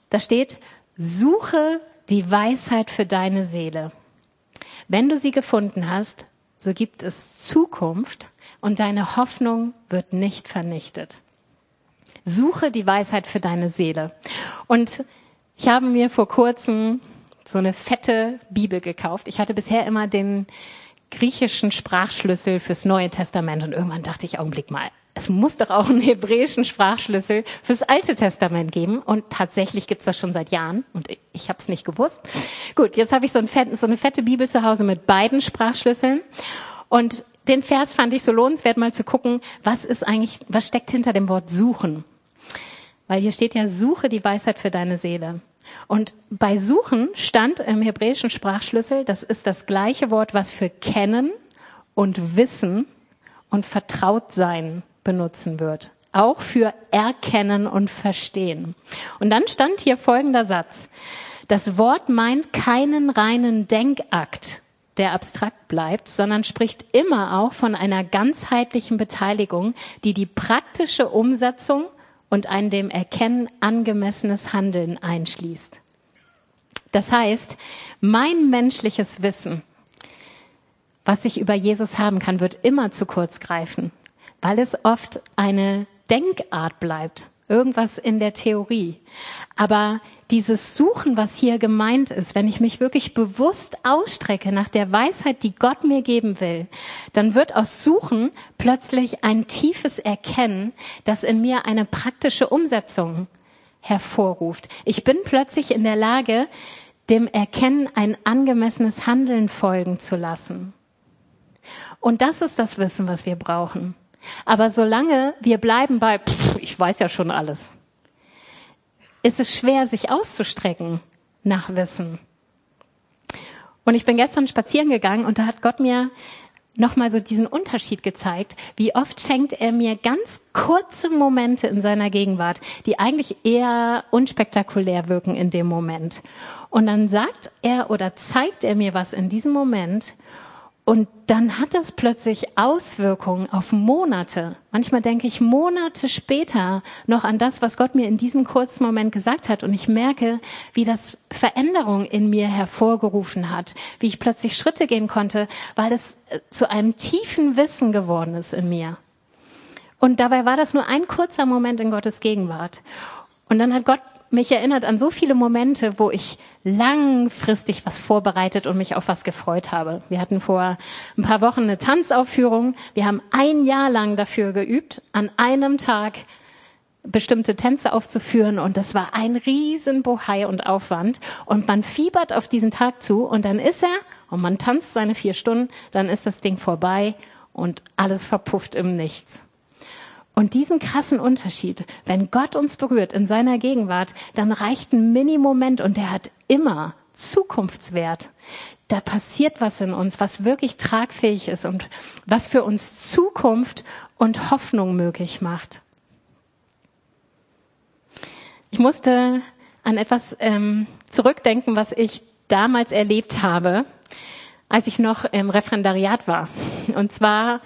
Da steht, suche die Weisheit für deine Seele. Wenn du sie gefunden hast, so gibt es Zukunft und deine Hoffnung wird nicht vernichtet. Suche die Weisheit für deine Seele. Und ich habe mir vor kurzem so eine fette Bibel gekauft. Ich hatte bisher immer den griechischen Sprachschlüssel fürs Neue Testament und irgendwann dachte ich, Augenblick mal, es muss doch auch einen hebräischen Sprachschlüssel fürs Alte Testament geben. Und tatsächlich gibt's das schon seit Jahren. Und ich, ich habe es nicht gewusst. Gut, jetzt habe ich so, fett, so eine fette Bibel zu Hause mit beiden Sprachschlüsseln. Und den Vers fand ich so lohnenswert, mal zu gucken, was ist eigentlich, was steckt hinter dem Wort suchen. Weil hier steht ja, suche die Weisheit für deine Seele. Und bei Suchen stand im hebräischen Sprachschlüssel, das ist das gleiche Wort, was für kennen und wissen und vertraut sein benutzen wird. Auch für erkennen und verstehen. Und dann stand hier folgender Satz. Das Wort meint keinen reinen Denkakt der abstrakt bleibt, sondern spricht immer auch von einer ganzheitlichen Beteiligung, die die praktische Umsetzung und ein dem Erkennen angemessenes Handeln einschließt. Das heißt, mein menschliches Wissen, was ich über Jesus haben kann, wird immer zu kurz greifen, weil es oft eine Denkart bleibt, irgendwas in der Theorie. Aber dieses Suchen, was hier gemeint ist, wenn ich mich wirklich bewusst ausstrecke nach der Weisheit, die Gott mir geben will, dann wird aus Suchen plötzlich ein tiefes Erkennen, das in mir eine praktische Umsetzung hervorruft. Ich bin plötzlich in der Lage, dem Erkennen ein angemessenes Handeln folgen zu lassen. Und das ist das Wissen, was wir brauchen. Aber solange wir bleiben bei, pff, ich weiß ja schon alles, ist es schwer, sich auszustrecken nach Wissen. Und ich bin gestern spazieren gegangen und da hat Gott mir nochmal so diesen Unterschied gezeigt, wie oft schenkt er mir ganz kurze Momente in seiner Gegenwart, die eigentlich eher unspektakulär wirken in dem Moment. Und dann sagt er oder zeigt er mir was in diesem Moment und dann hat das plötzlich Auswirkungen auf Monate. Manchmal denke ich Monate später noch an das, was Gott mir in diesem kurzen Moment gesagt hat. Und ich merke, wie das Veränderung in mir hervorgerufen hat, wie ich plötzlich Schritte gehen konnte, weil es äh, zu einem tiefen Wissen geworden ist in mir. Und dabei war das nur ein kurzer Moment in Gottes Gegenwart. Und dann hat Gott mich erinnert an so viele Momente, wo ich langfristig was vorbereitet und mich auf was gefreut habe. Wir hatten vor ein paar Wochen eine Tanzaufführung. Wir haben ein Jahr lang dafür geübt, an einem Tag bestimmte Tänze aufzuführen und das war ein riesen Bohai und Aufwand und man fiebert auf diesen Tag zu und dann ist er und man tanzt seine vier Stunden, dann ist das Ding vorbei und alles verpufft im Nichts. Und diesen krassen Unterschied, wenn Gott uns berührt in seiner Gegenwart, dann reicht ein Mini-Moment und der hat immer Zukunftswert. Da passiert was in uns, was wirklich tragfähig ist und was für uns Zukunft und Hoffnung möglich macht. Ich musste an etwas ähm, zurückdenken, was ich damals erlebt habe, als ich noch im Referendariat war. Und zwar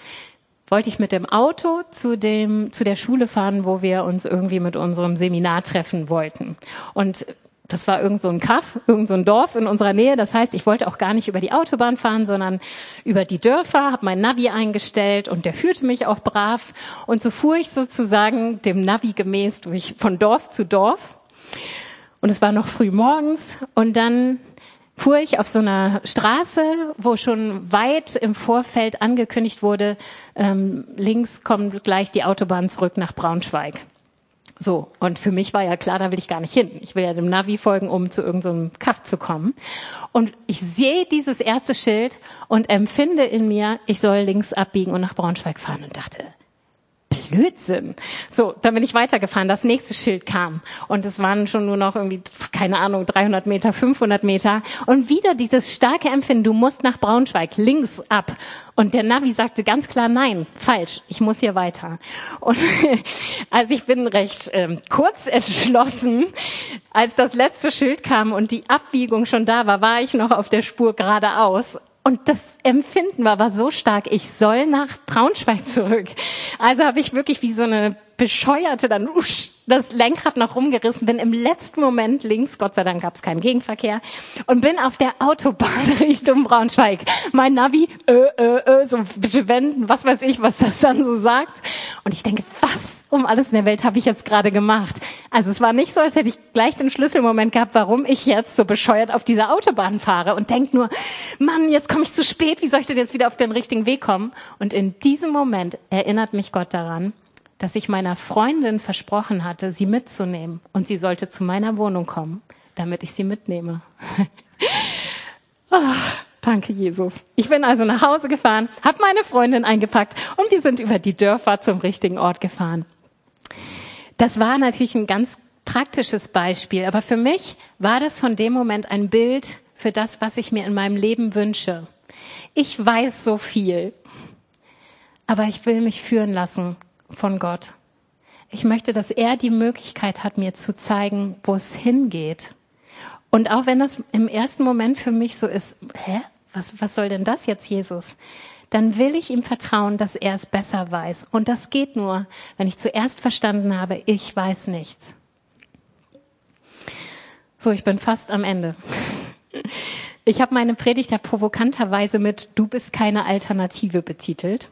wollte ich mit dem Auto zu dem, zu der Schule fahren, wo wir uns irgendwie mit unserem Seminar treffen wollten. Und das war irgend so ein Kaff, irgend so ein Dorf in unserer Nähe. Das heißt, ich wollte auch gar nicht über die Autobahn fahren, sondern über die Dörfer, habe mein Navi eingestellt und der führte mich auch brav. Und so fuhr ich sozusagen dem Navi gemäß durch von Dorf zu Dorf. Und es war noch früh morgens und dann fuhr ich auf so einer Straße, wo schon weit im Vorfeld angekündigt wurde, ähm, links kommt gleich die Autobahn zurück nach Braunschweig. So, und für mich war ja klar, da will ich gar nicht hin. Ich will ja dem Navi folgen, um zu irgendeinem so Kaff zu kommen. Und ich sehe dieses erste Schild und empfinde in mir, ich soll links abbiegen und nach Braunschweig fahren und dachte, Blödsinn. So, dann bin ich weitergefahren. Das nächste Schild kam und es waren schon nur noch irgendwie, keine Ahnung, 300 Meter, 500 Meter und wieder dieses starke Empfinden, du musst nach Braunschweig, links ab. Und der Navi sagte ganz klar, nein, falsch, ich muss hier weiter. Und also ich bin recht ähm, kurz entschlossen, als das letzte Schild kam und die Abbiegung schon da war, war ich noch auf der Spur geradeaus und das Empfinden war aber so stark, ich soll nach Braunschweig zurück. Also habe ich wirklich wie so eine Bescheuerte dann usch, das Lenkrad noch rumgerissen, bin im letzten Moment links, Gott sei Dank gab es keinen Gegenverkehr, und bin auf der Autobahn Richtung Braunschweig. Mein Navi, äh, äh, äh, so bitte wenden, was weiß ich, was das dann so sagt. Und ich denke, was um alles in der Welt habe ich jetzt gerade gemacht? Also es war nicht so, als hätte ich gleich den Schlüsselmoment gehabt, warum ich jetzt so bescheuert auf dieser Autobahn fahre und denk nur, Mann, jetzt komme ich zu spät, wie soll ich denn jetzt wieder auf den richtigen Weg kommen? Und in diesem Moment erinnert mich Gott daran, dass ich meiner Freundin versprochen hatte, sie mitzunehmen und sie sollte zu meiner Wohnung kommen, damit ich sie mitnehme. oh, danke, Jesus. Ich bin also nach Hause gefahren, habe meine Freundin eingepackt und wir sind über die Dörfer zum richtigen Ort gefahren. Das war natürlich ein ganz praktisches Beispiel, aber für mich war das von dem Moment ein Bild für das, was ich mir in meinem Leben wünsche. Ich weiß so viel, aber ich will mich führen lassen von Gott. Ich möchte, dass er die Möglichkeit hat, mir zu zeigen, wo es hingeht. Und auch wenn das im ersten Moment für mich so ist, hä? was, was soll denn das jetzt, Jesus? Dann will ich ihm vertrauen, dass er es besser weiß. Und das geht nur, wenn ich zuerst verstanden habe, ich weiß nichts. So, ich bin fast am Ende. Ich habe meine Predigt ja provokanterweise mit Du bist keine Alternative betitelt.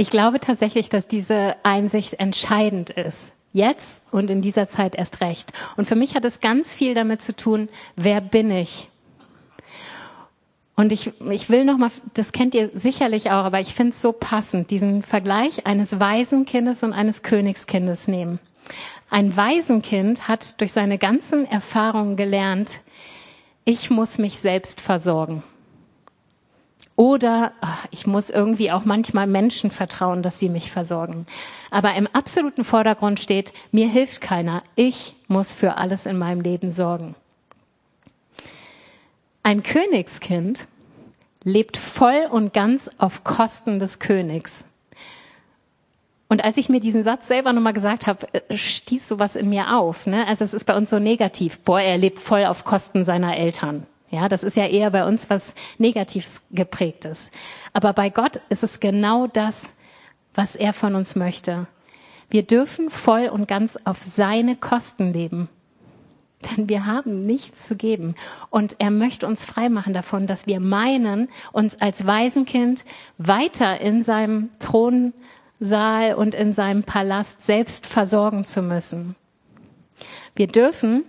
Ich glaube tatsächlich, dass diese Einsicht entscheidend ist. Jetzt und in dieser Zeit erst recht. Und für mich hat es ganz viel damit zu tun, wer bin ich? Und ich, ich will noch mal, das kennt ihr sicherlich auch, aber ich finde es so passend, diesen Vergleich eines Waisenkindes und eines Königskindes nehmen. Ein Waisenkind hat durch seine ganzen Erfahrungen gelernt, ich muss mich selbst versorgen. Oder ach, ich muss irgendwie auch manchmal Menschen vertrauen, dass sie mich versorgen. Aber im absoluten Vordergrund steht, mir hilft keiner. Ich muss für alles in meinem Leben sorgen. Ein Königskind lebt voll und ganz auf Kosten des Königs. Und als ich mir diesen Satz selber nochmal gesagt habe, äh, stieß sowas in mir auf. Ne? Also es ist bei uns so negativ. Boah, er lebt voll auf Kosten seiner Eltern. Ja, das ist ja eher bei uns was Negatives geprägtes. Aber bei Gott ist es genau das, was er von uns möchte. Wir dürfen voll und ganz auf seine Kosten leben. Denn wir haben nichts zu geben. Und er möchte uns freimachen davon, dass wir meinen, uns als Waisenkind weiter in seinem Thronsaal und in seinem Palast selbst versorgen zu müssen. Wir dürfen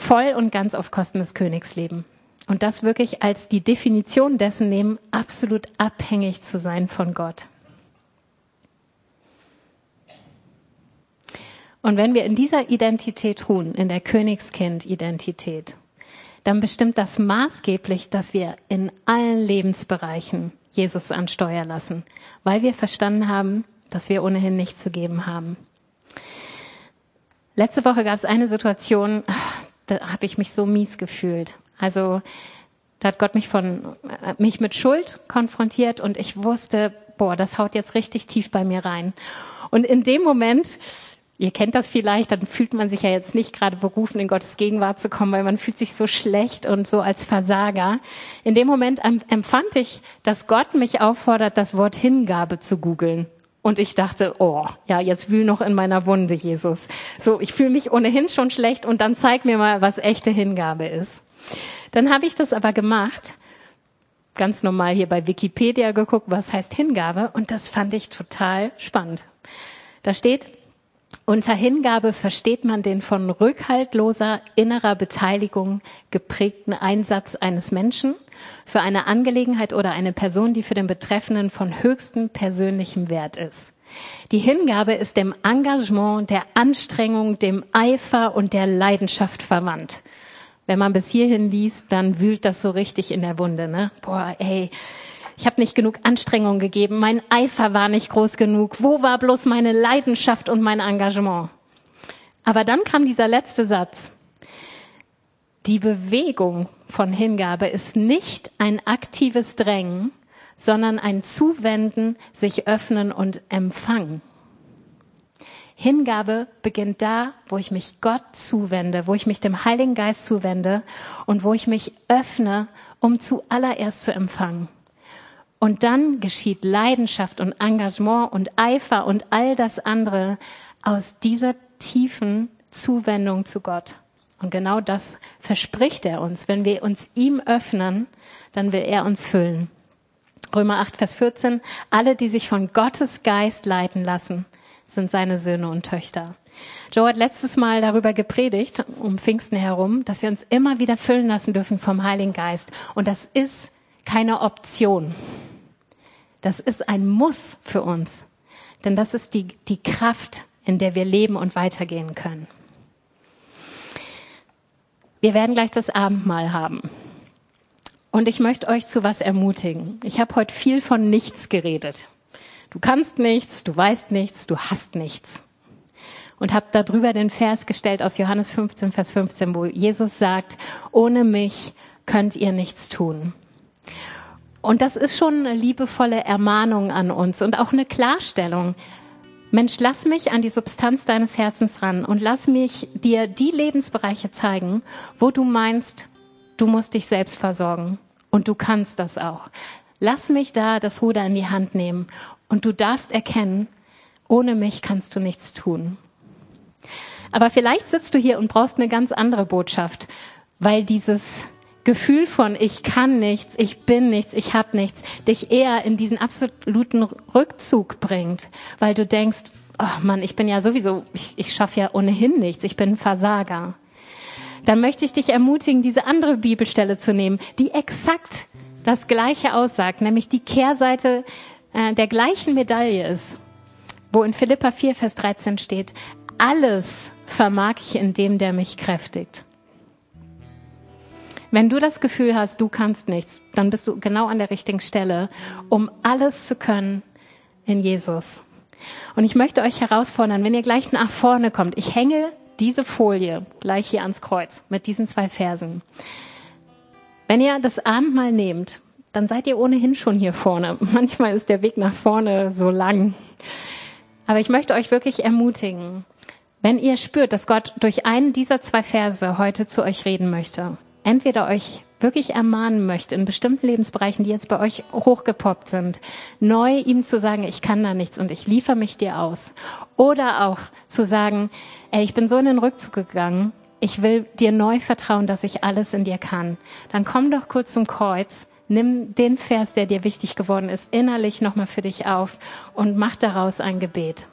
voll und ganz auf Kosten des Königs leben. Und das wirklich als die Definition dessen nehmen, absolut abhängig zu sein von Gott. Und wenn wir in dieser Identität ruhen, in der Königskind-Identität, dann bestimmt das maßgeblich, dass wir in allen Lebensbereichen Jesus ansteuern lassen, weil wir verstanden haben, dass wir ohnehin nichts zu geben haben. Letzte Woche gab es eine Situation, da habe ich mich so mies gefühlt. Also da hat Gott mich von äh, mich mit Schuld konfrontiert und ich wusste, boah, das haut jetzt richtig tief bei mir rein. Und in dem Moment, ihr kennt das vielleicht, dann fühlt man sich ja jetzt nicht gerade berufen, in Gottes Gegenwart zu kommen, weil man fühlt sich so schlecht und so als Versager. In dem Moment empfand ich, dass Gott mich auffordert, das Wort Hingabe zu googeln. Und ich dachte, oh, ja, jetzt wühl noch in meiner Wunde, Jesus. So, ich fühle mich ohnehin schon schlecht und dann zeig mir mal, was echte Hingabe ist. Dann habe ich das aber gemacht, ganz normal hier bei Wikipedia geguckt, was heißt Hingabe und das fand ich total spannend. Da steht, unter Hingabe versteht man den von rückhaltloser innerer Beteiligung geprägten Einsatz eines Menschen für eine Angelegenheit oder eine Person, die für den Betreffenden von höchstem persönlichem Wert ist. Die Hingabe ist dem Engagement, der Anstrengung, dem Eifer und der Leidenschaft verwandt. Wenn man bis hierhin liest, dann wühlt das so richtig in der Wunde. Ne? Boah, ey, ich habe nicht genug Anstrengung gegeben, mein Eifer war nicht groß genug. Wo war bloß meine Leidenschaft und mein Engagement? Aber dann kam dieser letzte Satz. Die Bewegung von Hingabe ist nicht ein aktives Drängen, sondern ein Zuwenden, sich öffnen und empfangen. Hingabe beginnt da, wo ich mich Gott zuwende, wo ich mich dem Heiligen Geist zuwende und wo ich mich öffne, um zuallererst zu empfangen. Und dann geschieht Leidenschaft und Engagement und Eifer und all das andere aus dieser tiefen Zuwendung zu Gott. Und genau das verspricht er uns. Wenn wir uns ihm öffnen, dann will er uns füllen. Römer 8, Vers 14. Alle, die sich von Gottes Geist leiten lassen, sind seine Söhne und Töchter. Joe hat letztes Mal darüber gepredigt, um Pfingsten herum, dass wir uns immer wieder füllen lassen dürfen vom Heiligen Geist. Und das ist keine Option. Das ist ein Muss für uns. Denn das ist die, die Kraft, in der wir leben und weitergehen können. Wir werden gleich das Abendmahl haben. Und ich möchte euch zu was ermutigen. Ich habe heute viel von nichts geredet. Du kannst nichts, du weißt nichts, du hast nichts. Und habe darüber den Vers gestellt aus Johannes 15, Vers 15, wo Jesus sagt, ohne mich könnt ihr nichts tun. Und das ist schon eine liebevolle Ermahnung an uns und auch eine Klarstellung. Mensch, lass mich an die Substanz deines Herzens ran und lass mich dir die Lebensbereiche zeigen, wo du meinst, du musst dich selbst versorgen. Und du kannst das auch. Lass mich da das Ruder in die Hand nehmen. Und du darfst erkennen, ohne mich kannst du nichts tun. Aber vielleicht sitzt du hier und brauchst eine ganz andere Botschaft, weil dieses Gefühl von ich kann nichts, ich bin nichts, ich habe nichts, dich eher in diesen absoluten Rückzug bringt, weil du denkst, oh Mann, ich bin ja sowieso, ich, ich schaffe ja ohnehin nichts, ich bin ein Versager. Dann möchte ich dich ermutigen, diese andere Bibelstelle zu nehmen, die exakt das Gleiche aussagt, nämlich die Kehrseite äh, der gleichen Medaille ist, wo in Philippa 4, Vers 13 steht, alles vermag ich in dem, der mich kräftigt. Wenn du das Gefühl hast, du kannst nichts, dann bist du genau an der richtigen Stelle, um alles zu können in Jesus. Und ich möchte euch herausfordern, wenn ihr gleich nach vorne kommt, ich hänge diese Folie gleich hier ans Kreuz mit diesen zwei Versen. Wenn ihr das Abendmahl nehmt, dann seid ihr ohnehin schon hier vorne. Manchmal ist der Weg nach vorne so lang. Aber ich möchte euch wirklich ermutigen, wenn ihr spürt, dass Gott durch einen dieser zwei Verse heute zu euch reden möchte, entweder euch wirklich ermahnen möchte in bestimmten Lebensbereichen, die jetzt bei euch hochgepoppt sind, neu ihm zu sagen, ich kann da nichts und ich liefere mich dir aus. Oder auch zu sagen, ey, ich bin so in den Rückzug gegangen, ich will dir neu vertrauen, dass ich alles in dir kann. Dann komm doch kurz zum Kreuz, nimm den Vers, der dir wichtig geworden ist, innerlich nochmal für dich auf und mach daraus ein Gebet.